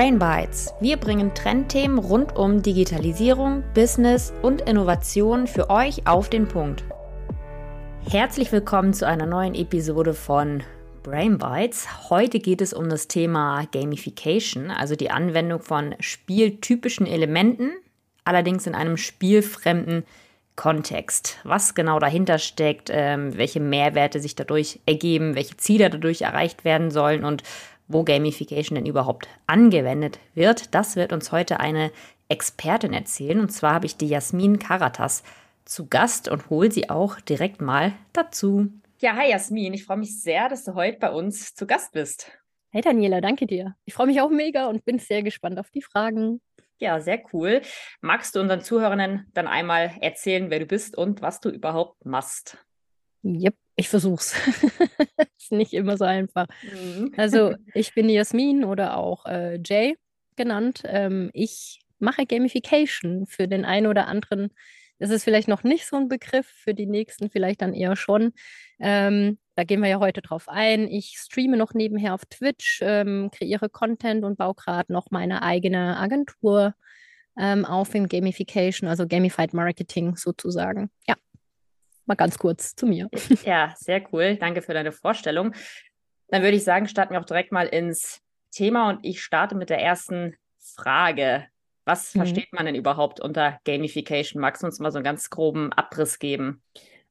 Brain Bites. Wir bringen Trendthemen rund um Digitalisierung, Business und Innovation für euch auf den Punkt. Herzlich willkommen zu einer neuen Episode von Brain Bites. Heute geht es um das Thema Gamification, also die Anwendung von spieltypischen Elementen, allerdings in einem spielfremden Kontext. Was genau dahinter steckt, ähm, welche Mehrwerte sich dadurch ergeben, welche Ziele dadurch erreicht werden sollen und wo Gamification denn überhaupt angewendet wird. Das wird uns heute eine Expertin erzählen. Und zwar habe ich die Jasmin Karatas zu Gast und hole sie auch direkt mal dazu. Ja, hi Jasmin, ich freue mich sehr, dass du heute bei uns zu Gast bist. Hey Daniela, danke dir. Ich freue mich auch mega und bin sehr gespannt auf die Fragen. Ja, sehr cool. Magst du unseren Zuhörern dann einmal erzählen, wer du bist und was du überhaupt machst? Yep, ich versuch's. ist nicht immer so einfach. Mhm. Also, ich bin Jasmin oder auch äh, Jay genannt. Ähm, ich mache Gamification für den einen oder anderen. Das ist vielleicht noch nicht so ein Begriff, für die nächsten vielleicht dann eher schon. Ähm, da gehen wir ja heute drauf ein. Ich streame noch nebenher auf Twitch, ähm, kreiere Content und baue gerade noch meine eigene Agentur ähm, auf in Gamification, also Gamified Marketing sozusagen. Ja, mal ganz kurz zu mir. Ja, sehr cool. Danke für deine Vorstellung. Dann würde ich sagen, starten wir auch direkt mal ins Thema und ich starte mit der ersten Frage. Was mhm. versteht man denn überhaupt unter Gamification? Magst du uns mal so einen ganz groben Abriss geben?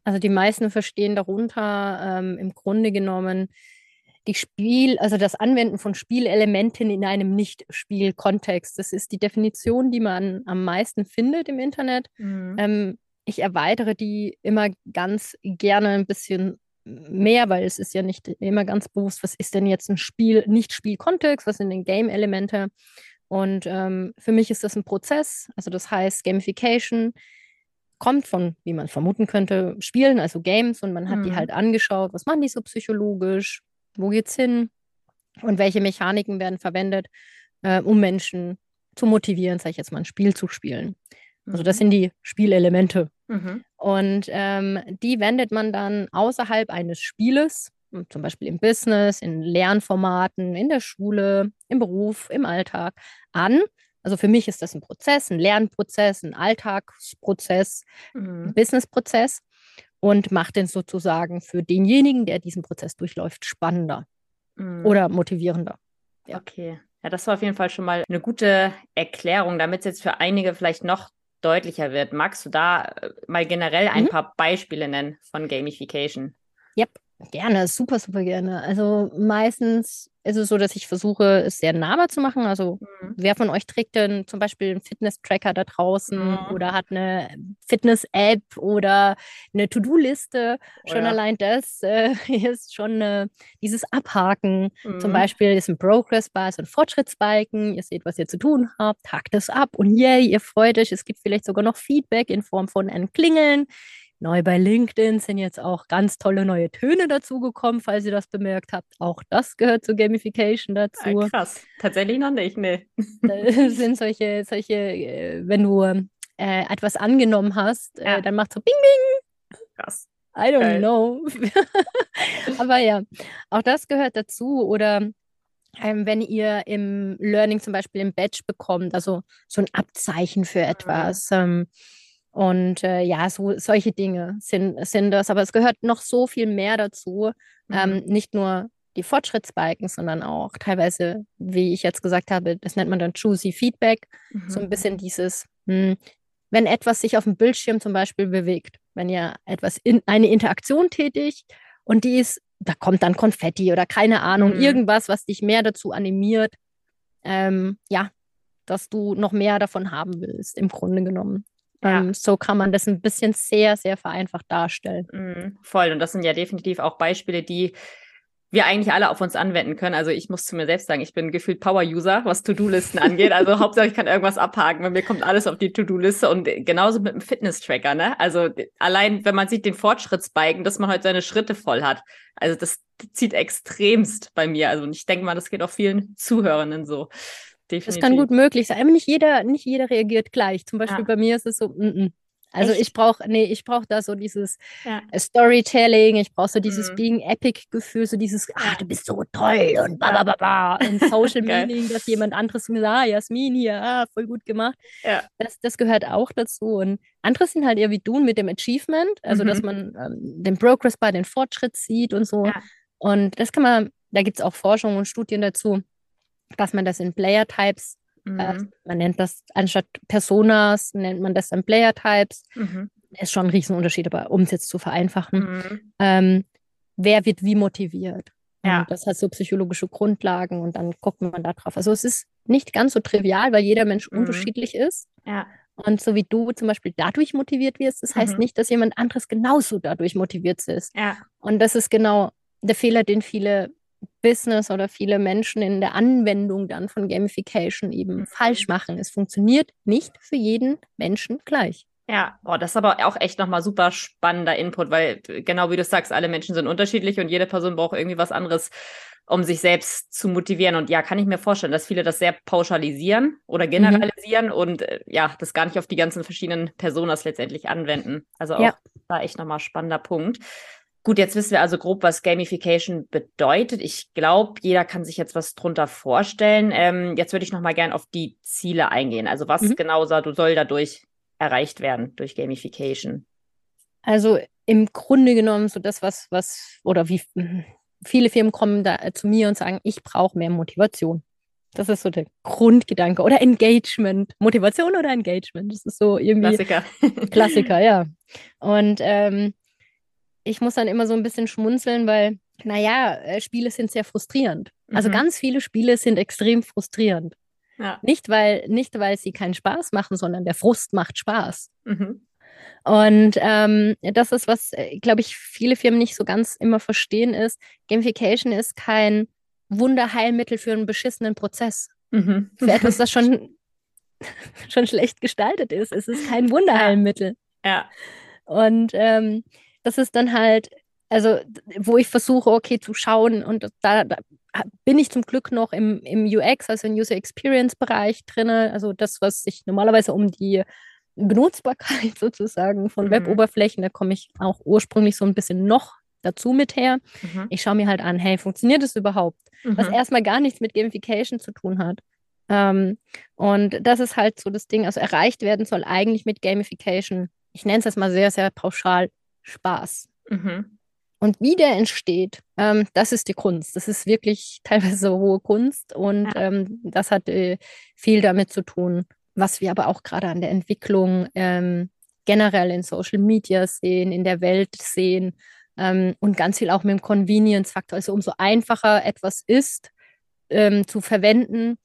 Also die meisten verstehen darunter ähm, im Grunde genommen die Spiel, also das Anwenden von Spielelementen in einem Nicht-Spiel-Kontext. Das ist die Definition, die man am meisten findet im Internet. Mhm. Ähm, ich erweitere die immer ganz gerne ein bisschen mehr, weil es ist ja nicht immer ganz bewusst, was ist denn jetzt ein Spiel, nicht Spielkontext, was sind denn Game-Elemente. Und ähm, für mich ist das ein Prozess, also das heißt Gamification kommt von, wie man vermuten könnte, Spielen, also Games, und man hat mhm. die halt angeschaut, was machen die so psychologisch, wo geht's hin und welche Mechaniken werden verwendet, äh, um Menschen zu motivieren, sage ich jetzt mal, ein Spiel zu spielen. Also das mhm. sind die Spielelemente. Mhm. Und ähm, die wendet man dann außerhalb eines Spieles, zum Beispiel im Business, in Lernformaten, in der Schule, im Beruf, im Alltag an. Also für mich ist das ein Prozess, ein Lernprozess, ein Alltagsprozess, mhm. ein Businessprozess und macht den sozusagen für denjenigen, der diesen Prozess durchläuft, spannender mhm. oder motivierender. Ja. Okay. Ja, das war auf jeden Fall schon mal eine gute Erklärung, damit es jetzt für einige vielleicht noch deutlicher wird. Magst du da äh, mal generell ein mhm. paar Beispiele nennen von Gamification? Yep. Gerne, super, super gerne. Also meistens ist es so, dass ich versuche, es sehr nahbar zu machen. Also mhm. wer von euch trägt denn zum Beispiel einen Fitness-Tracker da draußen mhm. oder hat eine Fitness-App oder eine To-Do-Liste? Oh, schon ja. allein das äh, ist schon äh, dieses Abhaken. Mhm. Zum Beispiel ist ein Progress-Bar, ist ein Fortschrittsbalken. Ihr seht, was ihr zu tun habt, hakt es ab und yay, ihr freut euch. Es gibt vielleicht sogar noch Feedback in Form von einem Klingeln. Neu bei LinkedIn sind jetzt auch ganz tolle neue Töne dazugekommen, falls ihr das bemerkt habt. Auch das gehört zur Gamification dazu. Ah, krass, tatsächlich noch nicht, ne. Das sind solche, solche, äh, wenn du äh, etwas angenommen hast, äh, ja. äh, dann macht so Bing Bing. Krass. I don't Geil. know. Aber ja, auch das gehört dazu. Oder ähm, wenn ihr im Learning zum Beispiel im Badge bekommt, also so ein Abzeichen für mhm. etwas. Ähm, und äh, ja, so, solche Dinge sind, sind das. Aber es gehört noch so viel mehr dazu. Ähm, mhm. Ähm, nicht nur die Fortschrittsbalken, sondern auch teilweise, wie ich jetzt gesagt habe, das nennt man dann Juicy Feedback. Mhm. So ein bisschen dieses, mh, hm, wenn etwas sich auf dem Bildschirm zum Beispiel bewegt, wenn ihr etwas in eine Interaktion tätigt und die ist, da kommt dann Konfetti oder keine Ahnung, mhm. irgendwas, was dich mehr dazu animiert, ähm, ja, dass du noch mehr davon haben willst, im Grunde genommen. Ja. Ähm, so kann man das ein bisschen sehr, sehr vereinfacht darstellen. Mhm, voll. Und das sind ja definitiv auch Beispiele, die wir eigentlich alle auf uns anwenden können. Also ich muss zu mir selbst sagen, ich bin gefühlt Power-User, was To-Do-Listen angeht. Also Hauptsache ich kann irgendwas abhaken, weil mir kommt alles auf die To-Do-Liste und genauso mit dem Fitness-Tracker, ne? Also allein, wenn man sieht den Fortschrittsbiken, dass man heute seine Schritte voll hat. Also das zieht extremst bei mir. Also ich denke mal, das geht auch vielen Zuhörenden so. Definitiv. Das kann gut möglich sein. Aber nicht jeder, nicht jeder reagiert gleich. Zum Beispiel ja. bei mir ist es so, mm -mm. Also Echt? ich brauche, nee, ich brauche da so dieses Ja. äh, Storytelling, ich brauche so dieses Mhm. Being Epic-Gefühl, so dieses, Ja. ach, du bist so toll und ba, ba, ba, ba. Und Social. Meaning, dass jemand anderes mir sagt, ah, Jasmin hier, ah, voll gut gemacht. Ja. Das, das gehört auch dazu. Und andere sind halt eher wie du mit dem Achievement, also dass Mhm. man ähm, den Progress bei den Fortschritt sieht und so. Und das kann man, da gibt es auch Forschung und Studien dazu, dass man das in Player-Types, äh, Mhm. man nennt das anstatt Personas, nennt man das dann Player-Types. Mhm. Ist schon ein Riesenunterschied, aber um es jetzt zu vereinfachen, Mhm. ähm, wer wird wie motiviert? Ja. Und das hat so psychologische Grundlagen und dann guckt man da drauf. Also es ist nicht ganz so trivial, weil jeder Mensch Mhm. unterschiedlich ist. Ja. Und so wie du zum Beispiel dadurch motiviert wirst, das heißt Mhm. nicht, dass jemand anderes genauso dadurch motiviert ist. Ja. Und das ist genau der Fehler, den viele Business oder viele Menschen in der Anwendung dann von Gamification eben Mhm. falsch machen. Es funktioniert nicht für jeden Menschen gleich. Ja, boah, das ist aber auch echt nochmal super spannender Input, weil äh, genau wie du sagst, alle Menschen sind unterschiedlich und jede Person braucht irgendwie was anderes, um sich selbst zu motivieren. Und ja, kann ich mir vorstellen, dass viele das sehr pauschalisieren oder Mhm. generalisieren und äh, ja, das gar nicht auf die ganzen verschiedenen Personas letztendlich anwenden. Also auch Ja. da echt nochmal spannender Punkt. Gut, jetzt wissen wir also grob, was Gamification bedeutet. Ich glaube, jeder kann sich jetzt was drunter vorstellen. Ähm, jetzt würde ich nochmal gern auf die Ziele eingehen. Also was Mhm. genau soll, dadurch erreicht werden durch Gamification? Also im Grunde genommen so das, was, was, oder wie viele Firmen kommen da zu mir und sagen, ich brauche mehr Motivation. Das ist so der Grundgedanke. Oder Engagement. Motivation oder Engagement. Das ist so irgendwie Klassiker. Klassiker, ja. Und ähm, ich muss dann immer so ein bisschen schmunzeln, weil, naja, äh, Spiele sind sehr frustrierend. Also Mhm. ganz viele Spiele sind extrem frustrierend. Ja. Nicht weil, nicht, weil sie keinen Spaß machen, sondern der Frust macht Spaß. Mhm. Und ähm, das ist, was, glaube ich, viele Firmen nicht so ganz immer verstehen, ist, Gamification ist kein Wunderheilmittel für einen beschissenen Prozess. Mhm. Für etwas, das schon, schon schlecht gestaltet ist. Es ist kein Wunderheilmittel. Ja. Und ähm, das ist dann halt, also wo ich versuche, okay, zu schauen und da, da bin ich zum Glück noch im, im UX, also im User Experience Bereich drin, also das, was sich normalerweise um die Benutzbarkeit sozusagen von Mhm. Web-Oberflächen, da komme ich auch ursprünglich so ein bisschen noch dazu mit her. Mhm. Ich schaue mir halt an, hey, funktioniert das überhaupt? Was Mhm. erstmal gar nichts mit Gamification zu tun hat. Ähm, und das ist halt so das Ding, also erreicht werden soll eigentlich mit Gamification, ich nenne es jetzt mal sehr, sehr pauschal, Spaß. Mhm. Und wie der entsteht, ähm, das ist die Kunst. Das ist wirklich teilweise hohe Kunst und Ja. ähm, das hat äh, viel damit zu tun, was wir aber auch gerade an der Entwicklung ähm, generell in Social Media sehen, in der Welt sehen ähm, und ganz viel auch mit dem Convenience-Faktor. Also umso einfacher etwas ist ähm, zu verwenden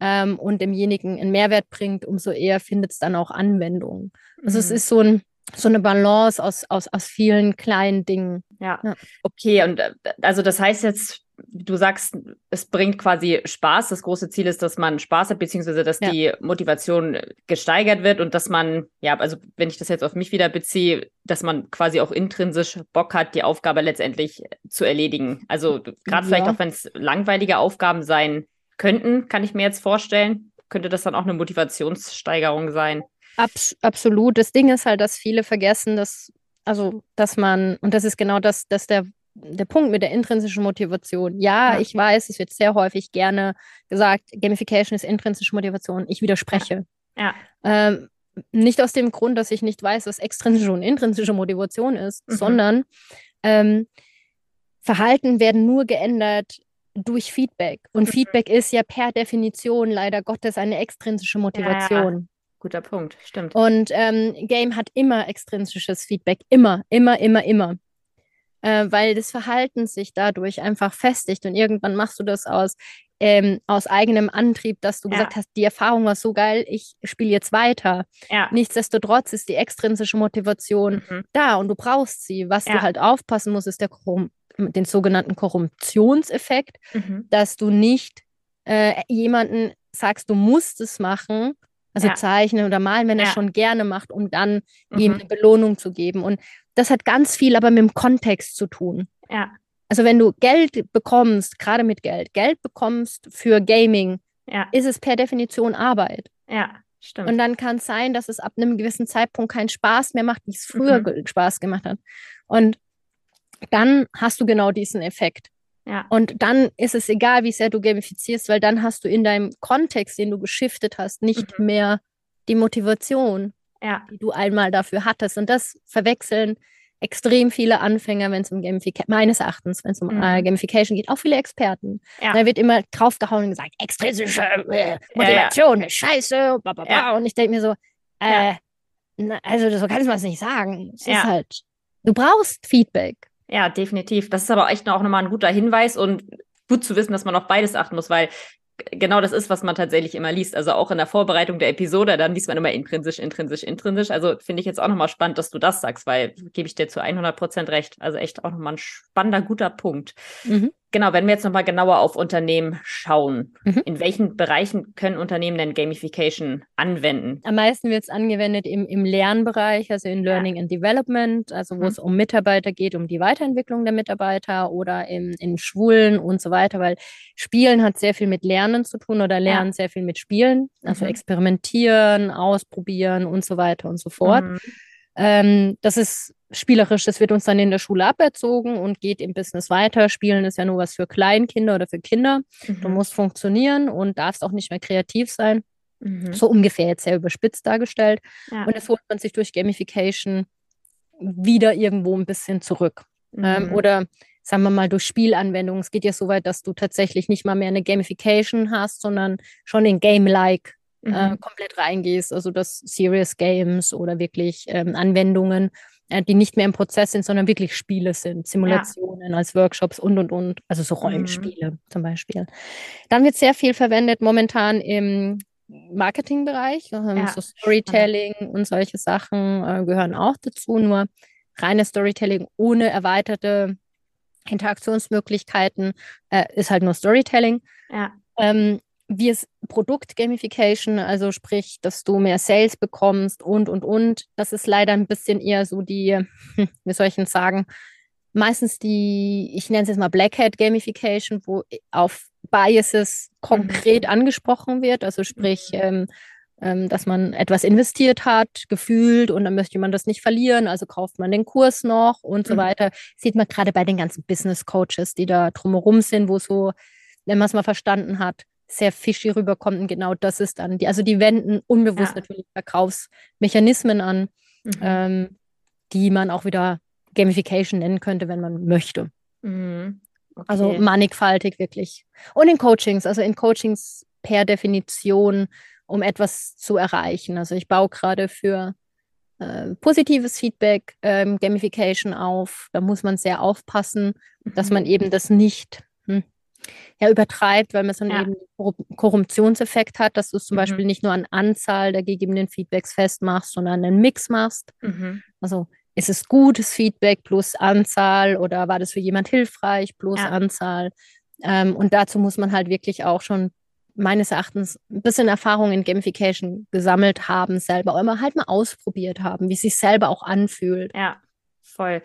ähm, und demjenigen einen Mehrwert bringt, umso eher findet es dann auch Anwendung. Also es Mhm. ist so, ein, so eine Balance aus, aus, aus vielen kleinen Dingen. Ja. Ja. Okay, und äh, also das heißt jetzt, du sagst, es bringt quasi Spaß. Das große Ziel ist, dass man Spaß hat, beziehungsweise dass Ja. die Motivation gesteigert wird und dass man, ja, also wenn ich das jetzt auf mich wieder beziehe, dass man quasi auch intrinsisch Bock hat, die Aufgabe letztendlich zu erledigen. Also gerade vielleicht Ja. auch, wenn es langweilige Aufgaben sein könnten, kann ich mir jetzt vorstellen, könnte das dann auch eine Motivationssteigerung sein. Abs absolut. Das Ding ist halt, dass viele vergessen, dass, also, dass man, und das ist genau das, das der, der Punkt mit der intrinsischen Motivation. Ja, Ja. ich weiß, es wird sehr häufig gerne gesagt, Gamification ist intrinsische Motivation. Ich widerspreche. Ja. Ähm, nicht aus dem Grund, dass ich nicht weiß, was extrinsische und intrinsische Motivation ist, Mhm. sondern ähm, Verhalten werden nur geändert durch Feedback. Und Mhm. Feedback ist ja per Definition leider Gottes eine extrinsische Motivation. Guter Punkt, stimmt. Und ähm, Game hat immer extrinsisches Feedback. Immer, immer, immer, immer. Äh, weil das Verhalten sich dadurch einfach festigt und irgendwann machst du das aus, ähm, aus eigenem Antrieb, dass du Ja. gesagt hast, die Erfahrung war so geil, ich spiele jetzt weiter. Ja. Nichtsdestotrotz ist die extrinsische Motivation Mhm. da und du brauchst sie. Was Ja. du halt aufpassen musst, ist der den sogenannten Korruptionseffekt, Mhm. dass du nicht äh, jemanden sagst, du musst es machen, also Ja. zeichnen oder malen, wenn er Ja. schon gerne macht, um dann ihm Mhm. eine Belohnung zu geben. Und das hat ganz viel aber mit dem Kontext zu tun. Ja. Also wenn du Geld bekommst, gerade mit Geld, Geld bekommst für Gaming, Ja. ist es per Definition Arbeit. Ja. Stimmt. Und dann kann es sein, dass es ab einem gewissen Zeitpunkt keinen Spaß mehr macht, wie es früher mhm. Spaß gemacht hat. Und dann hast du genau diesen Effekt. Ja. Und dann ist es egal, wie sehr du gamifizierst, weil dann hast du in deinem Kontext, den du geschiftet hast, nicht mhm. mehr die Motivation, ja. die du einmal dafür hattest. Und das verwechseln extrem viele Anfänger, wenn es um Gamification, meines Erachtens, wenn es um äh, mhm. äh, Gamification geht, auch viele Experten. Ja. Da wird immer draufgehauen und gesagt, extrinsische äh, Motivation ja, ist scheiße, bla, bla, bla. Und ich denke mir so, äh, na, also so kann man es nicht sagen. Es ist halt, du brauchst Feedback. Ja, definitiv. Das ist aber echt auch nochmal ein guter Hinweis und gut zu wissen, dass man auf beides achten muss, weil genau das ist, was man tatsächlich immer liest. Also auch in der Vorbereitung der Episode, dann liest man immer intrinsisch, intrinsisch, intrinsisch. Also finde ich jetzt auch nochmal spannend, dass du das sagst, weil gebe ich dir zu 100 Prozent recht. Also echt auch nochmal ein spannender, guter Punkt. Mhm. Genau, wenn wir jetzt nochmal genauer auf Unternehmen schauen, mhm. in welchen Bereichen können Unternehmen denn Gamification anwenden? Am meisten wird es angewendet im, im Lernbereich, also in Learning ja. and Development, also wo mhm. es um Mitarbeiter geht, um die Weiterentwicklung der Mitarbeiter oder im, in Schulen und so weiter, weil Spielen hat sehr viel mit Lernen zu tun oder Lernen ja. sehr viel mit Spielen, also mhm. experimentieren, ausprobieren und so weiter und so fort. Ähm, das ist spielerisch, das wird uns dann in der Schule aberzogen und geht im Business weiter. Spielen ist ja nur was für Kleinkinder oder für Kinder. Mhm. Du musst funktionieren und darfst auch nicht mehr kreativ sein. Mhm. So ungefähr jetzt sehr überspitzt dargestellt. Ja. Und das holt man sich durch Gamification wieder irgendwo ein bisschen zurück. Ähm, mhm. oder sagen wir mal durch Spielanwendungen. Es geht ja so weit, dass du tatsächlich nicht mal mehr eine Gamification hast, sondern schon in Game-like mhm. äh, komplett reingehst. Also das Serious Games oder wirklich ähm, Anwendungen, äh, die nicht mehr im Prozess sind, sondern wirklich Spiele sind, Simulationen ja. als Workshops und und und, also so mhm. Rollenspiele mhm. zum Beispiel. Dann wird sehr viel verwendet momentan im Marketingbereich, ähm, ja. so Storytelling ja. und solche Sachen äh, gehören auch dazu, nur reines Storytelling ohne erweiterte Interaktionsmöglichkeiten äh, ist halt nur Storytelling. Ja. Ähm, wie es Produkt-Gamification, also sprich, dass du mehr Sales bekommst und, und, und. Das ist leider ein bisschen eher so die, wie soll ich denn sagen, meistens die, ich nenne es jetzt mal Black Hat Gamification, wo auf Biases konkret mhm. angesprochen wird, also sprich, mhm. ähm, ähm, dass man etwas investiert hat, gefühlt und dann möchte man das nicht verlieren, also kauft man den Kurs noch und mhm. so weiter. Sieht man gerade bei den ganzen Business Coaches, die da drumherum sind, wo so, wenn man es mal verstanden hat, sehr fishy rüberkommt. Und genau das ist dann, die, also die wenden unbewusst ja. natürlich Verkaufsmechanismen an, mhm. ähm, die man auch wieder Gamification nennen könnte, wenn man möchte. Mhm. Okay. Also mannigfaltig wirklich. Und in Coachings, also in Coachings per Definition, um etwas zu erreichen. Also ich baue gerade für äh, positives Feedback ähm, Gamification auf. Da muss man sehr aufpassen, mhm. dass man eben das nicht ja, übertreibt, weil man so einen ja. eben Korruptionseffekt hat, dass du es zum mhm. Beispiel nicht nur an Anzahl der gegebenen Feedbacks festmachst, sondern einen Mix machst. Mhm. Also ist es gutes Feedback plus Anzahl oder war das für jemand hilfreich plus ja. Anzahl? Ähm, und dazu muss man halt wirklich auch schon meines Erachtens ein bisschen Erfahrung in Gamification gesammelt haben, selber, immer halt mal ausprobiert haben, wie es sich selber auch anfühlt. Ja, voll.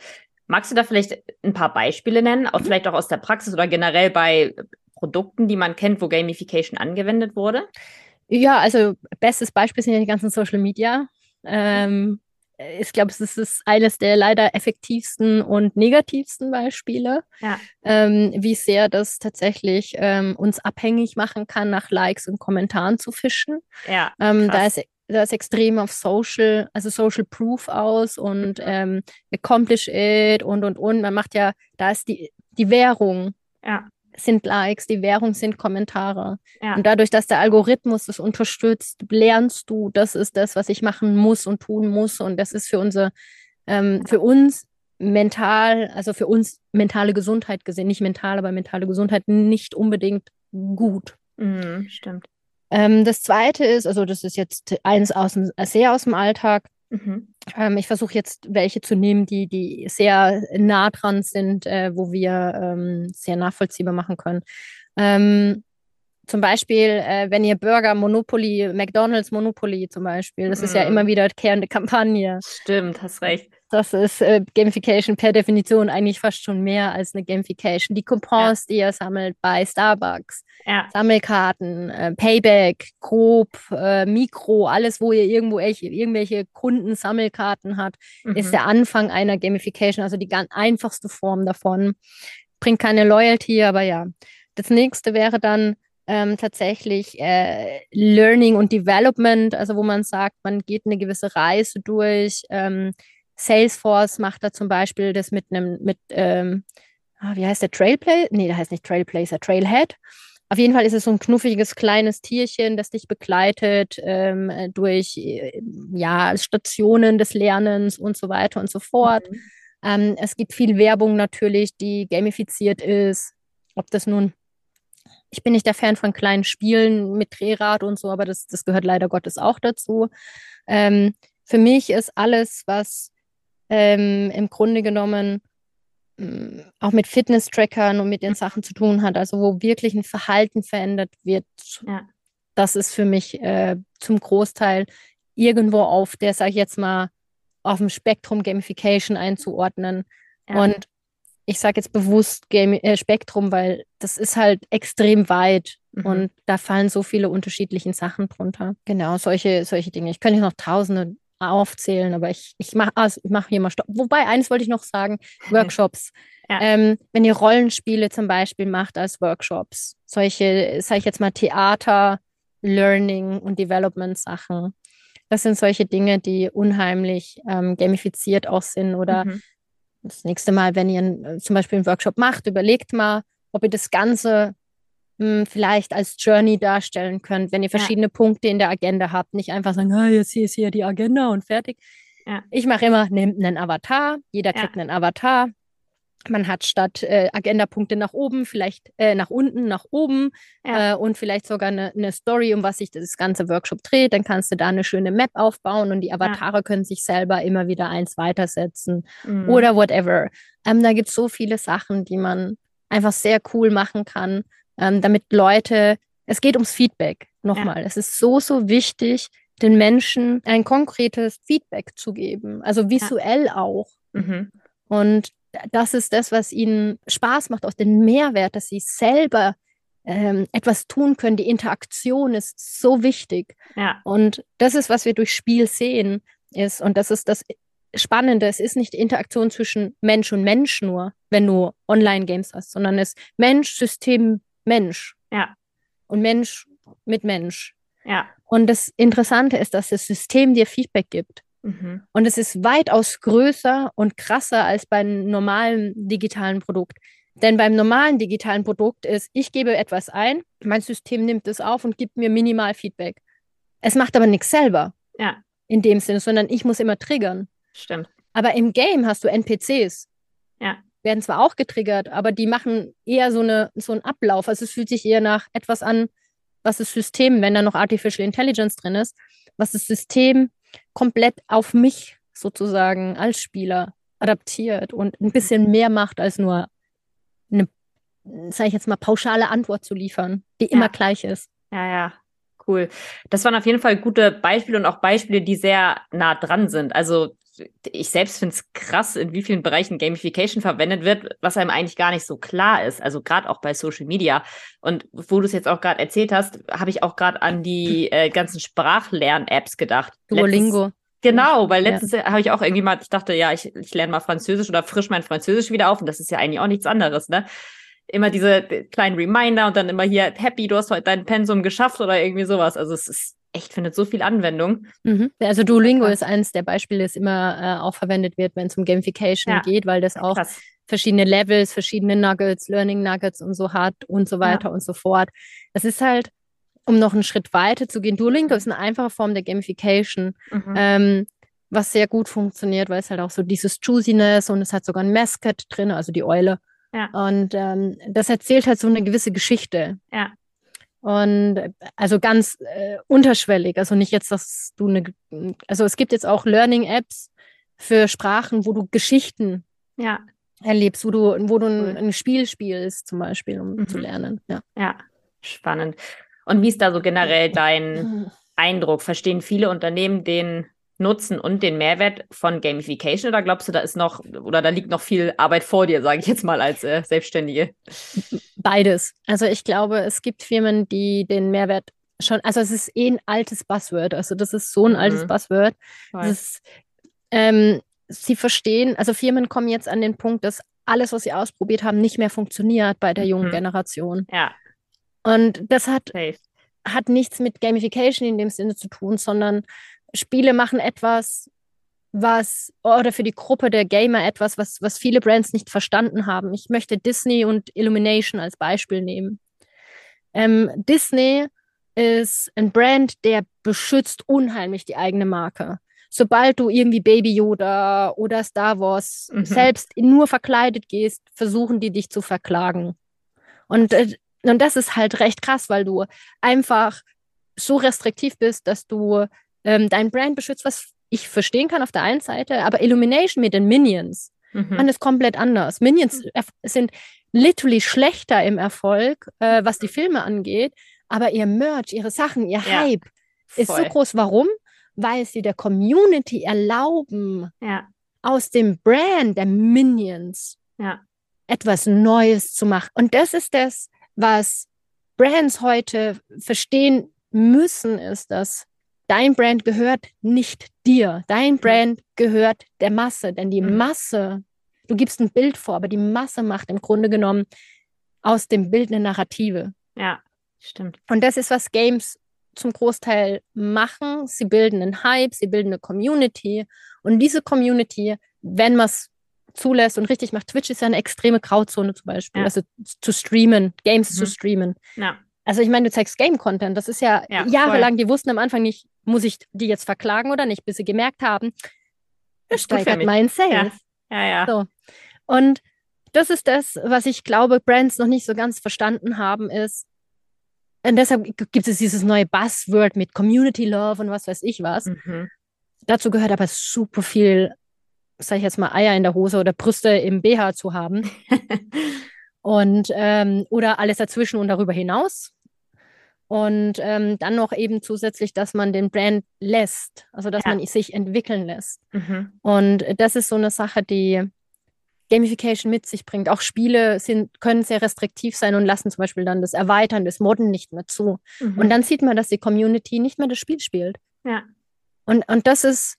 Magst du da vielleicht ein paar Beispiele nennen, auch vielleicht auch aus der Praxis oder generell bei Produkten, die man kennt, wo Gamification angewendet wurde? Ja, also bestes Beispiel sind ja die ganzen Social Media. Ähm, ich glaube, es ist eines der leider effektivsten und negativsten Beispiele, ja. ähm, wie sehr das tatsächlich ähm, uns abhängig machen kann, nach Likes und Kommentaren zu fischen. Ja, ähm, da ist das extrem auf Social, also Social Proof aus und ähm, accomplish it und und und. Man macht ja, da ist die, die Währung. Ja. Sind Likes, die Währung sind Kommentare. Ja. Und dadurch, dass der Algorithmus das unterstützt, lernst du, das ist das, was ich machen muss und tun muss. Und das ist für unsere, ähm, für uns mental, also für uns mentale Gesundheit gesehen, nicht mental, aber mentale Gesundheit nicht unbedingt gut. Mhm, stimmt. Ähm, das zweite ist, also das ist jetzt eins aus dem, sehr aus dem Alltag. Mhm. Ähm, ich versuche jetzt welche zu nehmen, die, die sehr nah dran sind, äh, wo wir ähm, sehr nachvollziehbar machen können. Ähm, zum Beispiel, äh, wenn ihr Burger Monopoly, McDonalds Monopoly zum Beispiel, das mhm. ist ja mhm. immer wieder kehrende Kampagne. Stimmt, hast recht. Das ist äh, Gamification per Definition eigentlich fast schon mehr als eine Gamification. Die Coupons, ja. die ihr sammelt bei Starbucks, ja. Sammelkarten, äh, Payback, Coop, äh, Mikro, alles, wo ihr irgendwo echt, irgendwelche Kunden-Sammelkarten habt, mhm. ist der Anfang einer Gamification, also die ganz einfachste Form davon. Bringt keine Loyalty, aber ja. Das nächste wäre dann ähm, tatsächlich äh, Learning und Development, also wo man sagt, man geht eine gewisse Reise durch. Ähm, Salesforce macht da zum Beispiel das mit einem, mit, ähm, ah, wie heißt der Trailblazer? Nee, der heißt nicht Trailblazer, Trailhead. Auf jeden Fall ist es so ein knuffiges kleines Tierchen, das dich begleitet ähm, durch äh, ja, Stationen des Lernens und so weiter und so fort. Mhm. Ähm, es gibt viel Werbung natürlich, die gamifiziert ist. Ob das nun ich bin nicht der Fan von kleinen Spielen mit Drehrad und so, aber das, das gehört leider Gottes auch dazu. Ähm, für mich ist alles, was ähm, im Grunde genommen ähm, auch mit Fitness-Trackern und mit den Sachen zu tun hat, also wo wirklich ein Verhalten verändert wird, ja. das ist für mich äh, zum Großteil irgendwo auf der, sag ich jetzt mal, auf dem Spektrum Gamification einzuordnen. Ja. Und ich sage jetzt bewusst Game, äh, Spektrum, weil das ist halt extrem weit mhm. und da fallen so viele unterschiedliche Sachen drunter. Genau, solche, solche Dinge. Ich könnte noch tausende aufzählen, aber ich, ich mache also ich mach hier mal Stopp. Wobei, eines wollte ich noch sagen, Workshops. Ja. Ähm, wenn ihr Rollenspiele zum Beispiel macht als Workshops, solche, sage ich jetzt mal, Theater, Learning und Development Sachen. Das sind solche Dinge, die unheimlich ähm, gamifiziert auch sind oder mhm. Das nächste Mal, wenn ihr äh, zum Beispiel einen Workshop macht, überlegt mal, ob ihr das Ganze mh, hm, vielleicht als Journey darstellen könnt, wenn ihr verschiedene ja. Punkte in der Agenda habt. Nicht einfach sagen, ah, jetzt hier ist hier die Agenda und fertig. Ja. Ich mache immer, nehmt einen Avatar, jeder kriegt ja. einen Avatar, man hat statt äh, Agendapunkte nach oben, vielleicht äh, nach unten, nach oben ja. äh, und vielleicht sogar eine, eine, Story, um was sich das ganze Workshop dreht. Dann kannst du da eine schöne Map aufbauen und die Avatare können sich selber immer wieder eins weitersetzen mhm. oder whatever. Ähm, da gibt es so viele Sachen, die man einfach sehr cool machen kann, ähm, damit Leute, es geht ums Feedback. Nochmal, ja. es ist so, so wichtig, den Menschen ein konkretes Feedback zu geben, also visuell auch. Mhm. Und das ist das, was ihnen Spaß macht, auch den Mehrwert, dass sie selber ähm, etwas tun können. Die Interaktion ist so wichtig. Ja. Und das ist, was wir durch Spiel sehen, ist, und das ist das Spannende, es ist nicht die Interaktion zwischen Mensch und Mensch nur, wenn du Online-Games hast, sondern es ist Mensch, System, Mensch. Ja. Und Mensch mit Mensch. Ja. Und das Interessante ist, dass das System dir Feedback gibt. Mhm. Und es ist weitaus größer und krasser als beim normalen digitalen Produkt. Denn beim normalen digitalen Produkt ist, ich gebe etwas ein, mein System nimmt es auf und gibt mir minimal Feedback. Es macht aber nichts selber. Ja. In dem Sinne, sondern ich muss immer triggern. Stimmt. Aber im Game hast du NPCs. Ja. Werden zwar auch getriggert, aber die machen eher so, eine, so einen Ablauf. Also es fühlt sich eher nach etwas an, was das System, wenn da noch Artificial Intelligence drin ist, was das System komplett auf mich sozusagen als Spieler adaptiert und ein bisschen mehr macht als nur eine, sage ich jetzt mal, pauschale Antwort zu liefern, die immer ja. gleich ist. Ja, ja, cool. Das waren auf jeden Fall gute Beispiele und auch Beispiele, die sehr nah dran sind. Also ich selbst finde es krass, in wie vielen Bereichen Gamification verwendet wird, was einem eigentlich gar nicht so klar ist. Also gerade auch bei Social Media. Und wo du es jetzt auch gerade erzählt hast, habe ich auch gerade an die äh, ganzen Sprachlern-Apps gedacht. Duolingo. Letztes, genau, weil letztens ja. habe ich auch irgendwie mal, ich dachte, ja, ich, ich lerne mal Französisch oder frisch mein Französisch wieder auf. Und das ist ja eigentlich auch nichts anderes, ne? Immer diese kleinen Reminder und dann immer hier, happy, du hast heute dein Pensum geschafft oder irgendwie sowas. Also es ist echt findet so viel Anwendung. Mhm. Also Duolingo ist eines der Beispiele, das immer äh, auch verwendet wird, wenn es um Gamification ja. geht, weil das auch Krass. verschiedene Levels, verschiedene Nuggets, Learning Nuggets und so hat und so weiter ja. und so fort. Das ist halt, um noch einen Schritt weiter zu gehen, Duolingo ist eine einfache Form der Gamification. Mhm. Ähm, was sehr gut funktioniert, weil es halt auch so dieses Juiciness und es hat sogar ein Mascot drin, also die Eule. Ja. Und ähm, das erzählt halt so eine gewisse Geschichte. Ja. Und also ganz äh, unterschwellig. Also nicht jetzt, dass du eine, also es gibt jetzt auch Learning-Apps für Sprachen, wo du Geschichten ja. erlebst, wo du, wo du ein, ein Spiel spielst, zum Beispiel, um mhm. zu lernen. Ja. ja, spannend. Und wie ist da so generell dein Eindruck? Verstehen viele Unternehmen den Nutzen und den Mehrwert von Gamification oder glaubst du, da ist noch oder da liegt noch viel Arbeit vor dir, sage ich jetzt mal als äh, Selbstständige? Beides. Also ich glaube, es gibt Firmen, die den Mehrwert schon, also es ist eh ein altes Buzzword. Also das ist so ein mhm. altes Buzzword. Ist, ähm, sie verstehen, also Firmen kommen jetzt an den Punkt, dass alles, was sie ausprobiert haben, nicht mehr funktioniert bei der jungen mhm. Generation. Ja. Und das hat, hat nichts mit Gamification in dem Sinne zu tun, sondern Spiele machen etwas, was, oder für die Gruppe der Gamer etwas, was, was viele Brands nicht verstanden haben. Ich möchte Disney und Illumination als Beispiel nehmen. Ähm, Disney ist ein Brand, der beschützt unheimlich die eigene Marke. Sobald du irgendwie Baby Yoda oder Star Wars mhm. selbst nur verkleidet gehst, versuchen die dich zu verklagen. Und, äh, und das ist halt recht krass, weil du einfach so restriktiv bist, dass du ähm, dein Brand beschützt, was ich verstehen kann auf der einen Seite, aber Illumination mit den Minions, mhm. man ist komplett anders. Minions mhm. sind literally schlechter im Erfolg, äh, was die Filme angeht, aber ihr Merch, ihre Sachen, ihr ja, Hype voll. ist so groß. Warum? Weil sie der Community erlauben, ja. aus dem Brand der Minions ja. etwas Neues zu machen. Und das ist das, was Brands heute verstehen müssen, ist, dass dein Brand gehört nicht dir. Dein Brand gehört der Masse, denn die mhm. Masse, du gibst ein Bild vor, aber die Masse macht im Grunde genommen aus dem Bild eine Narrative. Ja. Stimmt. Und das ist, was Games zum Großteil machen. Sie bilden einen Hype, sie bilden eine Community. Und diese Community, wenn man es zulässt und richtig macht, Twitch ist ja eine extreme Grauzone zum Beispiel. Ja. Also zu streamen, Games mhm. zu streamen. Ja. Also ich meine, du zeigst Game-Content. Das ist ja, ja jahrelang, voll. die wussten am Anfang nicht, muss ich die jetzt verklagen oder nicht, bis sie gemerkt haben, es steigert meinen Sales. Ja, ja. ja. So. Und das ist das, was ich glaube, Brands noch nicht so ganz verstanden haben, ist, und deshalb gibt es dieses neue Buzzword mit Community Love und was weiß ich was. Mhm. Dazu gehört aber super viel, sag ich jetzt mal, Eier in der Hose oder Brüste im BH zu haben. und ähm, oder alles dazwischen und darüber hinaus. Und ähm, dann noch eben zusätzlich, dass man den Brand lässt, also dass ja. man sich entwickeln lässt. Mhm. Und das ist so eine Sache, die Gamification mit sich bringt. Auch Spiele sind, können sehr restriktiv sein und lassen zum Beispiel dann das Erweitern des Modden nicht mehr zu. Mhm. Und dann sieht man, dass die Community nicht mehr das Spiel spielt. Ja. Und, und das ist,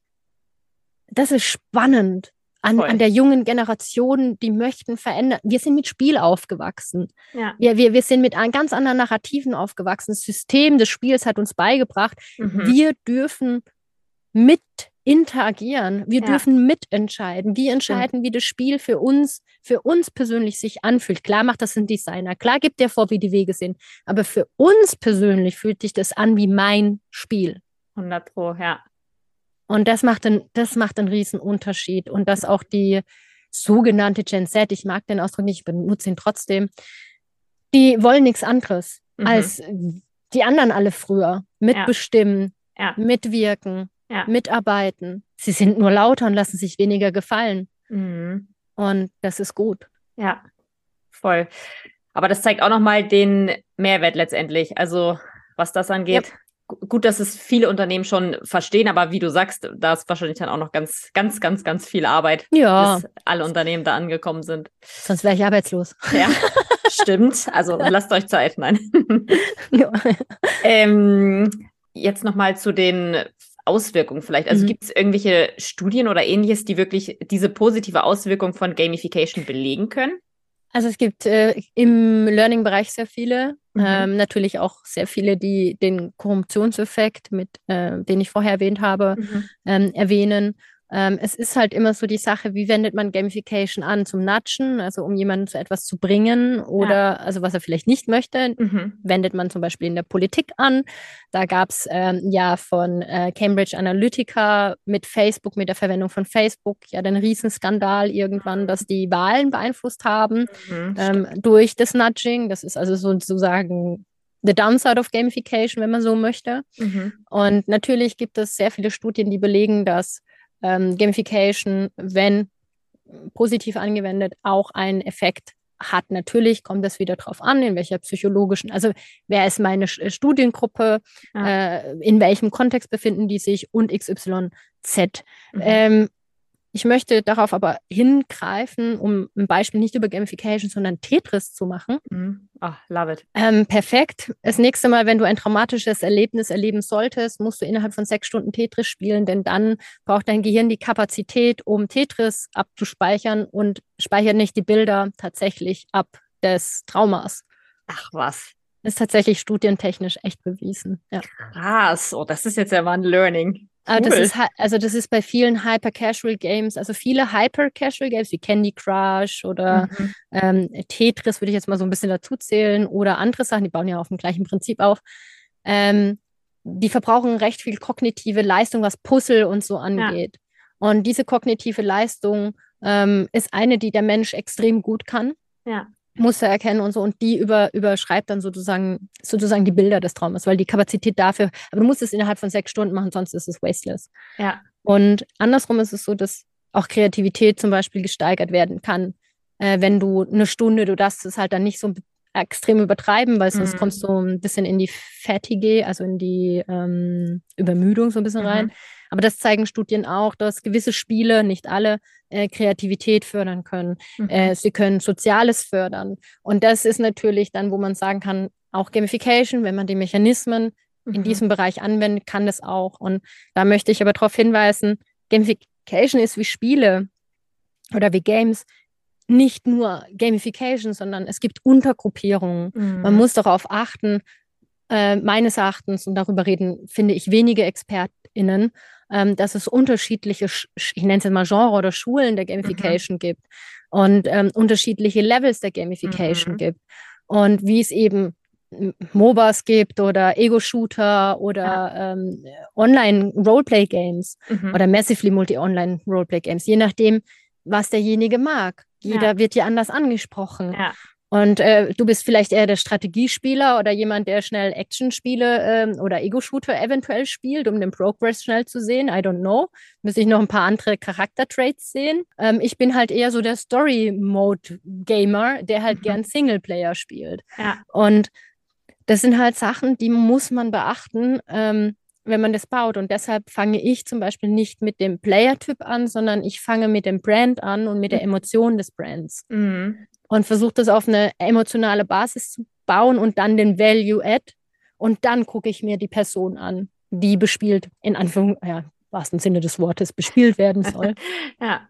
das ist spannend an, an der jungen Generation, die möchten verändern. Wir sind mit Spiel aufgewachsen. Ja. Wir, wir, wir sind mit ganz anderen Narrativen aufgewachsen. Das System des Spiels hat uns beigebracht, mhm. wir dürfen mit interagieren. Wir ja. dürfen mitentscheiden. Wir entscheiden, ja. wie das Spiel für uns, für uns persönlich sich anfühlt. Klar macht das ein Designer. Klar gibt der vor, wie die Wege sind. Aber für uns persönlich fühlt sich das an wie mein Spiel. 100 Pro, ja. Und das macht, ein, das macht einen riesen Unterschied. Und dass auch die sogenannte Gen Z, ich mag den Ausdruck nicht, ich benutze ihn trotzdem, die wollen nichts anderes mhm. als die anderen alle früher. Mitbestimmen, ja. mitwirken, ja. mitarbeiten. Sie sind nur lauter und lassen sich weniger gefallen. Mhm. Und das ist gut. Ja, voll. Aber das zeigt auch nochmal den Mehrwert letztendlich. Also, was das angeht. Gut, dass es viele Unternehmen schon verstehen, aber wie du sagst, da ist wahrscheinlich dann auch noch ganz, ganz, ganz, ganz viel Arbeit, ja. bis alle Unternehmen da angekommen sind. Sonst wäre ich arbeitslos. Ja, stimmt. Also lasst euch Zeit, nein. ja. ähm, jetzt nochmal zu den Auswirkungen vielleicht? Also mhm. gibt es irgendwelche Studien oder ähnliches, die wirklich diese positive Auswirkung von Gamification belegen können? Also es gibt äh, im Learning-Bereich sehr viele, mhm. ähm, natürlich auch sehr viele, die den Korruptionseffekt, mit, äh, den ich vorher erwähnt habe, mhm. ähm, erwähnen. Ähm, es ist halt immer so die Sache, wie wendet man Gamification an zum Natschen, also um jemanden zu etwas zu bringen oder ja. also was er vielleicht nicht möchte, mhm. wendet man zum Beispiel in der Politik an. Da gab es ähm, ja von äh, Cambridge Analytica mit Facebook, mit der Verwendung von Facebook, ja den Riesenskandal irgendwann, dass die Wahlen beeinflusst haben mhm, ähm, durch das Nudging. Das ist also sozusagen the downside of gamification, wenn man so möchte. Mhm. Und natürlich gibt es sehr viele Studien, die belegen, dass ähm, Gamification, wenn positiv angewendet, auch einen Effekt hat. Natürlich kommt das wieder drauf an, in welcher psychologischen, also wer ist meine Studiengruppe, ja. äh, in welchem Kontext befinden die sich und XY Z. Mhm. Ähm, ich möchte darauf aber hingreifen, um ein Beispiel nicht über Gamification, sondern Tetris zu machen. Mhm. Oh, love it. Ähm, perfekt. Das nächste Mal, wenn du ein traumatisches Erlebnis erleben solltest, musst du innerhalb von sechs Stunden Tetris spielen, denn dann braucht dein Gehirn die Kapazität, um Tetris abzuspeichern und speichert nicht die Bilder tatsächlich ab des Traumas. Ach was. Ist tatsächlich studientechnisch echt bewiesen. Ja. Krass. Oh, das ist jetzt ja mal ein Learning. Aber das ist also das ist bei vielen Hyper-Casual Games, also viele Hyper-Casual Games wie Candy Crush oder mhm. ähm, Tetris würde ich jetzt mal so ein bisschen dazu zählen oder andere Sachen, die bauen ja auf dem gleichen Prinzip auf. Ähm, die verbrauchen recht viel kognitive Leistung, was Puzzle und so angeht. Ja. Und diese kognitive Leistung ähm, ist eine, die der Mensch extrem gut kann. Ja. Muster erkennen und so und die über, überschreibt dann sozusagen, sozusagen die Bilder des Traumes, weil die Kapazität dafür, aber du musst es innerhalb von sechs Stunden machen, sonst ist es wasteless. Ja. Und andersrum ist es so, dass auch Kreativität zum Beispiel gesteigert werden kann, äh, wenn du eine Stunde, du darfst es halt dann nicht so extrem übertreiben, weil sonst mhm. kommst du ein bisschen in die Fatigue, also in die ähm, Übermüdung so ein bisschen mhm. rein. Aber das zeigen Studien auch, dass gewisse Spiele, nicht alle, äh, Kreativität fördern können. Mhm. Äh, sie können Soziales fördern. Und das ist natürlich dann, wo man sagen kann, auch Gamification, wenn man die Mechanismen in mhm. diesem Bereich anwendet, kann das auch. Und da möchte ich aber darauf hinweisen, Gamification ist wie Spiele oder wie Games nicht nur Gamification, sondern es gibt Untergruppierungen. Mhm. Man muss darauf achten, äh, meines Erachtens, und darüber reden, finde ich, wenige ExpertInnen, ähm, dass es unterschiedliche, ich nenne es jetzt mal Genre oder Schulen der Gamification mhm. gibt und ähm, unterschiedliche Levels der Gamification mhm. gibt. Und wie es eben MOBAs gibt oder Ego-Shooter oder ja. ähm, Online-Roleplay-Games mhm. oder Massively Multi-Online-Roleplay-Games, je nachdem, was derjenige mag. Jeder ja. wird hier anders angesprochen. Ja. Und äh, du bist vielleicht eher der Strategiespieler oder jemand, der schnell Actionspiele ähm, oder Ego-Shooter eventuell spielt, um den Progress schnell zu sehen. I don't know. Müsste ich noch ein paar andere Charaktertraits sehen. Ähm, ich bin halt eher so der Story-Mode-Gamer, der halt mhm. gern Singleplayer spielt. Ja. Und das sind halt Sachen, die muss man beachten. Ähm, wenn man das baut. Und deshalb fange ich zum Beispiel nicht mit dem Player-Typ an, sondern ich fange mit dem Brand an und mit der mhm. Emotion des Brands. Mhm. Und versuche das auf eine emotionale Basis zu bauen und dann den Value-Add. Und dann gucke ich mir die Person an, die bespielt, in Anführung, ja, wahrsten Sinne des Wortes, bespielt werden soll. ja.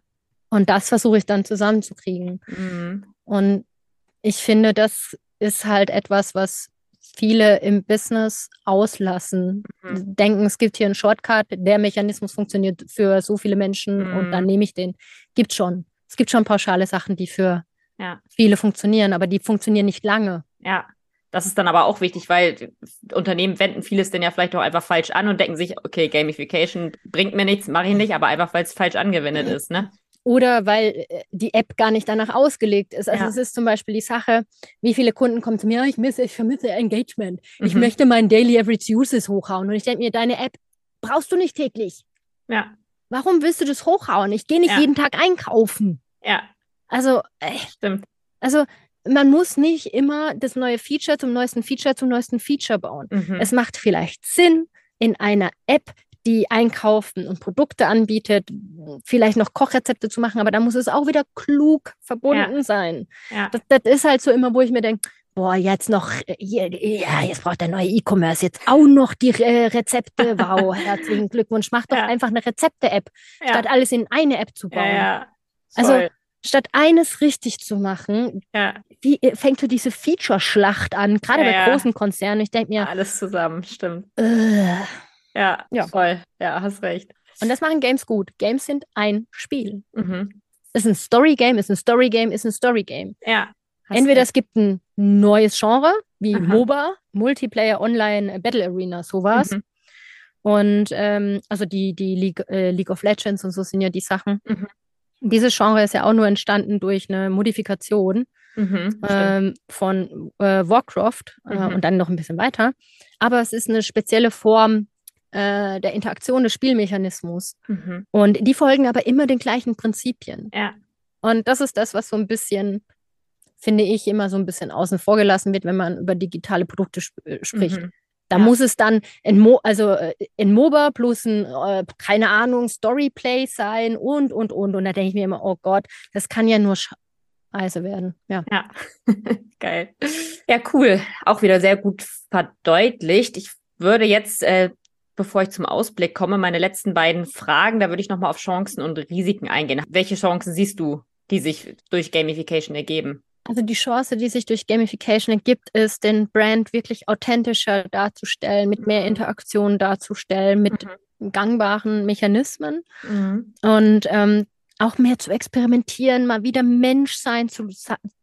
Und das versuche ich dann zusammenzukriegen. Mhm. Und ich finde, das ist halt etwas, was viele im Business auslassen, mhm. denken, es gibt hier einen Shortcut, der Mechanismus funktioniert für so viele Menschen mhm. und dann nehme ich den. Gibt schon. Es gibt schon pauschale Sachen, die für ja. viele funktionieren, aber die funktionieren nicht lange. Ja, das ist dann aber auch wichtig, weil Unternehmen wenden vieles denn ja vielleicht auch einfach falsch an und denken sich, okay, Gamification bringt mir nichts, mache ich nicht, aber einfach, weil es falsch angewendet ist, ne? oder weil äh, die App gar nicht danach ausgelegt ist. Also ja. es ist zum Beispiel die Sache, wie viele Kunden kommen zu mir, ich, misse, ich vermisse Engagement. Mhm. Ich möchte meinen Daily Average Uses hochhauen. Und ich denke mir, deine App brauchst du nicht täglich. Ja. Warum willst du das hochhauen? Ich gehe nicht ja. jeden Tag einkaufen. Ja. Also, äh, stimmt. Also, man muss nicht immer das neue Feature zum neuesten Feature zum neuesten Feature bauen. Mhm. Es macht vielleicht Sinn, in einer App die einkaufen und Produkte anbietet, vielleicht noch Kochrezepte zu machen, aber da muss es auch wieder klug verbunden ja. sein. Ja. Das, das, ist halt so immer, wo ich mir denke, boah, jetzt noch, ja, jetzt braucht der neue E-Commerce jetzt auch noch die äh, Rezepte. Wow, herzlichen Glückwunsch. Mach doch ja. einfach eine Rezepte-App, statt alles in eine App zu bauen. Also statt eines richtig zu machen, wie äh, fängt so diese Feature-Schlacht an, gerade bei großen Konzernen. Ich denke mir. Alles zusammen, stimmt. Äh, ja, ja, voll. Ja, hast recht. Und das machen Games gut. Games sind ein Spiel. Mhm. Ist ein Story-Game, ist ein Story-Game, ist ein Story-Game. Ja. Entweder recht. es gibt ein neues Genre, wie Aha. MOBA, Multiplayer Online Battle Arena, sowas. Mhm. Und ähm, also die, die League, äh, League of Legends und so sind ja die Sachen. Mhm. Dieses Genre ist ja auch nur entstanden durch eine Modifikation mhm, ähm, von äh, Warcraft äh, mhm. und dann noch ein bisschen weiter. Aber es ist eine spezielle Form äh, der Interaktion des Spielmechanismus. Mhm. Und die folgen aber immer den gleichen Prinzipien. Ja. Und das ist das, was so ein bisschen, finde ich, immer so ein bisschen außen vor gelassen wird, wenn man über digitale Produkte sp äh, spricht. Da ja. muss es dann in, Mo also äh, in MOBA plus ein, äh, keine Ahnung, Storyplay sein und, und, und. Und da denke ich mir immer, oh Gott, das kann ja nur Scheiße werden. Ja. Ja, geil. Ja, cool. Auch wieder sehr gut verdeutlicht. Ich würde jetzt, äh, bevor ich zum Ausblick komme, meine letzten beiden Fragen, da würde ich nochmal auf Chancen und Risiken eingehen. Welche Chancen siehst du, die sich durch Gamification ergeben? Also die Chance, die sich durch Gamification ergibt, ist, den Brand wirklich authentischer darzustellen, mit mehr mhm. Interaktion darzustellen, mit mhm. gangbaren Mechanismen mhm. und ähm, auch mehr zu experimentieren, mal wieder Mensch sein zu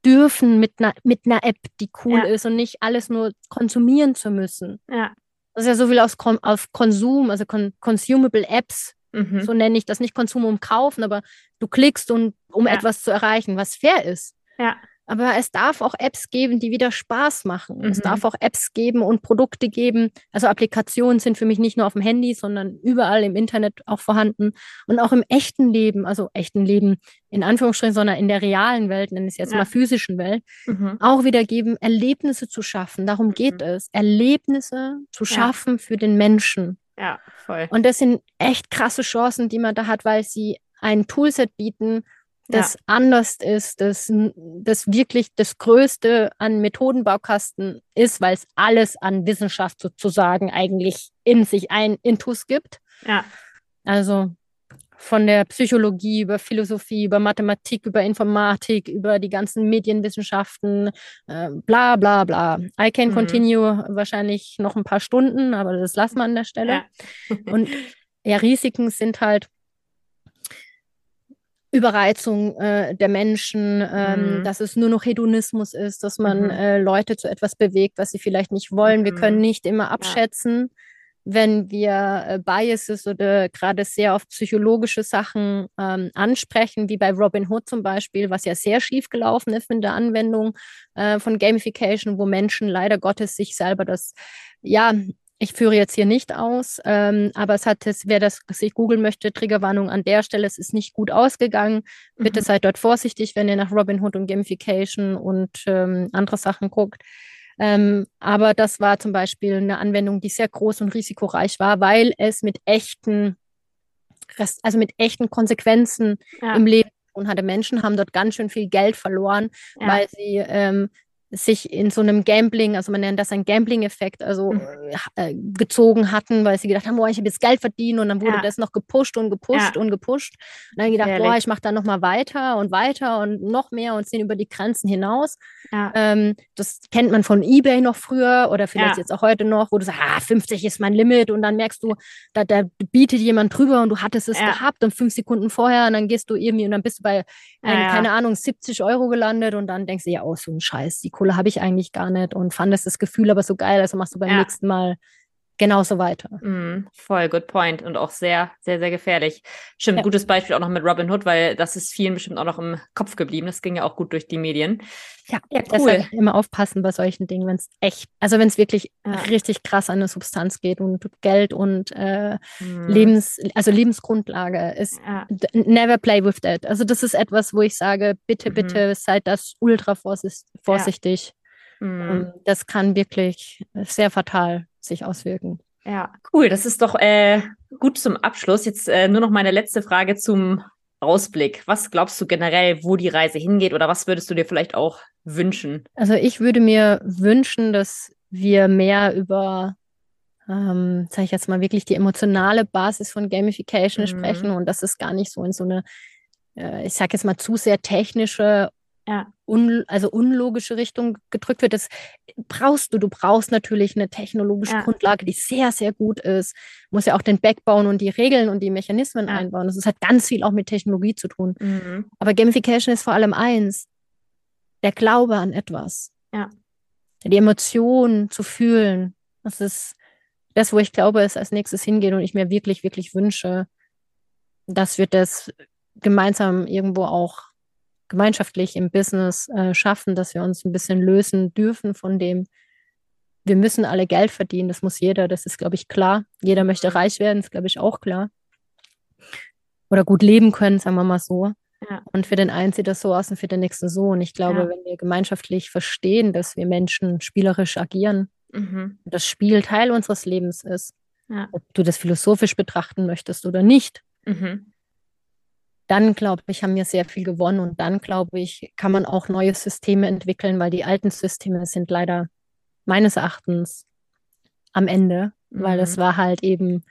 dürfen mit einer, mit einer App, die cool ja. ist und nicht alles nur konsumieren zu müssen. Ja. Das ist ja so viel aus, auf Konsum, also con consumable Apps, mhm. so nenne ich das, nicht Konsum um Kaufen, aber du klickst, und, um ja. etwas zu erreichen, was fair ist. Ja. Aber es darf auch Apps geben, die wieder Spaß machen. Mhm. Es darf auch Apps geben und Produkte geben. Also Applikationen sind für mich nicht nur auf dem Handy, sondern überall im Internet auch vorhanden. Und auch im echten Leben, also echten Leben in Anführungsstrichen, sondern in der realen Welt, nenne ich es jetzt ja. mal physischen Welt, mhm. auch wieder geben, Erlebnisse zu schaffen. Darum geht mhm. es. Erlebnisse zu schaffen ja. für den Menschen. Ja, voll. Und das sind echt krasse Chancen, die man da hat, weil sie ein Toolset bieten, das ja. anders ist, das, das wirklich das Größte an Methodenbaukasten ist, weil es alles an Wissenschaft sozusagen eigentlich in sich ein Intus gibt. Ja. Also von der Psychologie über Philosophie, über Mathematik, über Informatik, über die ganzen Medienwissenschaften, äh, bla bla bla. I can mhm. continue wahrscheinlich noch ein paar Stunden, aber das lassen wir an der Stelle. Ja. Und ja, Risiken sind halt, Überreizung äh, der Menschen, ähm, mhm. dass es nur noch Hedonismus ist, dass man mhm. äh, Leute zu etwas bewegt, was sie vielleicht nicht wollen. Mhm. Wir können nicht immer abschätzen, ja. wenn wir äh, Biases oder gerade sehr auf psychologische Sachen ähm, ansprechen, wie bei Robin Hood zum Beispiel, was ja sehr schief gelaufen ist in der Anwendung äh, von Gamification, wo Menschen leider Gottes sich selber das ja ich führe jetzt hier nicht aus, ähm, aber es hat es, wer das sich googeln möchte, Triggerwarnung an der Stelle, es ist nicht gut ausgegangen. Bitte mhm. seid dort vorsichtig, wenn ihr nach Robinhood und Gamification und ähm, andere Sachen guckt. Ähm, aber das war zum Beispiel eine Anwendung, die sehr groß und risikoreich war, weil es mit echten, also mit echten Konsequenzen ja. im Leben und hatte. Menschen haben dort ganz schön viel Geld verloren, ja. weil sie ähm, sich in so einem Gambling, also man nennt das ein Gambling-Effekt, also mhm. äh, gezogen hatten, weil sie gedacht haben, boah, ich habe jetzt Geld verdient und dann wurde ja. das noch gepusht und gepusht ja. und gepusht. Und dann gedacht, Ehrlich. boah, ich mache da nochmal weiter und weiter und noch mehr und ziehen über die Grenzen hinaus. Ja. Ähm, das kennt man von Ebay noch früher oder vielleicht jetzt auch heute noch, wo du sagst, ah, 50 ist mein Limit und dann merkst du, da, da bietet jemand drüber und du hattest es gehabt und fünf Sekunden vorher und dann gehst du irgendwie und dann bist du bei, ein, keine Ahnung, 70 Euro gelandet und dann denkst du, ja, oh, so ein Scheiß, die Kohle habe ich eigentlich gar nicht und fandest das Gefühl aber so geil, also machst du beim ja. nächsten Mal genauso weiter. Mm, voll, good point. Und auch sehr, sehr, sehr gefährlich. Stimmt, ja. gutes Beispiel auch noch mit Robin Hood, weil das ist vielen bestimmt auch noch im Kopf geblieben. Das ging ja auch gut durch die Medien. Ja, ja cool. Immer aufpassen bei solchen Dingen, wenn es echt, also wenn es wirklich ja. richtig krass an eine Substanz geht und Geld und äh, mm. Lebens, also Lebensgrundlage ist ja. never play with that. Also das ist etwas, wo ich sage, bitte, mhm. bitte seid das ultra vorsichtig. Mhm. Das kann wirklich sehr fatal sich auswirken. Ja, cool. Das ist doch äh, gut zum Abschluss. Jetzt äh, nur noch meine letzte Frage zum Ausblick. Was glaubst du generell, wo die Reise hingeht oder was würdest du dir vielleicht auch wünschen? Also ich würde mir wünschen, dass wir mehr über, ähm, sage ich jetzt mal, wirklich die emotionale Basis von Gamification mhm. sprechen und dass es gar nicht so in so eine, äh, ich sage jetzt mal, zu sehr technische ja. un, also unlogische Richtung gedrückt wird. Das brauchst du. Du brauchst natürlich eine technologische ja. Grundlage, die sehr, sehr gut ist. Du musst ja auch den Backbone und die Regeln und die Mechanismen ja. einbauen. Das hat ganz viel auch mit Technologie zu tun. Mhm. Aber Gamification ist vor allem eins, der Glaube an etwas. Ja. Die Emotionen zu fühlen. Das ist das, wo ich glaube, es als nächstes hingeht und ich mir wirklich, wirklich wünsche, dass wir das gemeinsam irgendwo auch gemeinschaftlich im Business äh, schaffen, dass wir uns ein bisschen lösen dürfen von dem, wir müssen alle Geld verdienen, das muss jeder, das ist, glaube ich, klar. Jeder möchte reich werden, ist, glaube ich, auch klar. Oder gut leben können, sagen wir mal so. Ja. Und für den einen sieht das so aus und für den nächsten so. Und ich glaube, ja. wenn wir gemeinschaftlich verstehen, dass wir Menschen spielerisch agieren, mhm. das Spiel Teil unseres Lebens ist, ja. ob du das philosophisch betrachten möchtest oder nicht, mhm. Dann glaube ich, haben wir sehr viel gewonnen und dann glaube ich, kann man auch neue Systeme entwickeln, weil die alten Systeme sind leider meines Erachtens am Ende, mhm. weil es war halt eben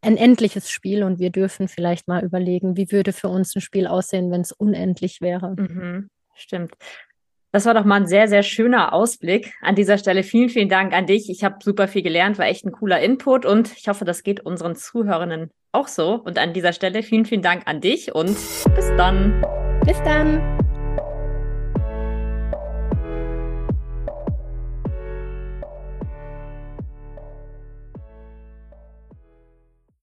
ein endliches Spiel und wir dürfen vielleicht mal überlegen, wie würde für uns ein Spiel aussehen, wenn es unendlich wäre. Mhm. Stimmt. Das war doch mal ein sehr, sehr schöner Ausblick. An dieser Stelle vielen, vielen Dank an dich. Ich habe super viel gelernt, war echt ein cooler Input und ich hoffe, das geht unseren Zuhörerinnen auch so. Und an dieser Stelle vielen, vielen Dank an dich und bis dann. Bis dann.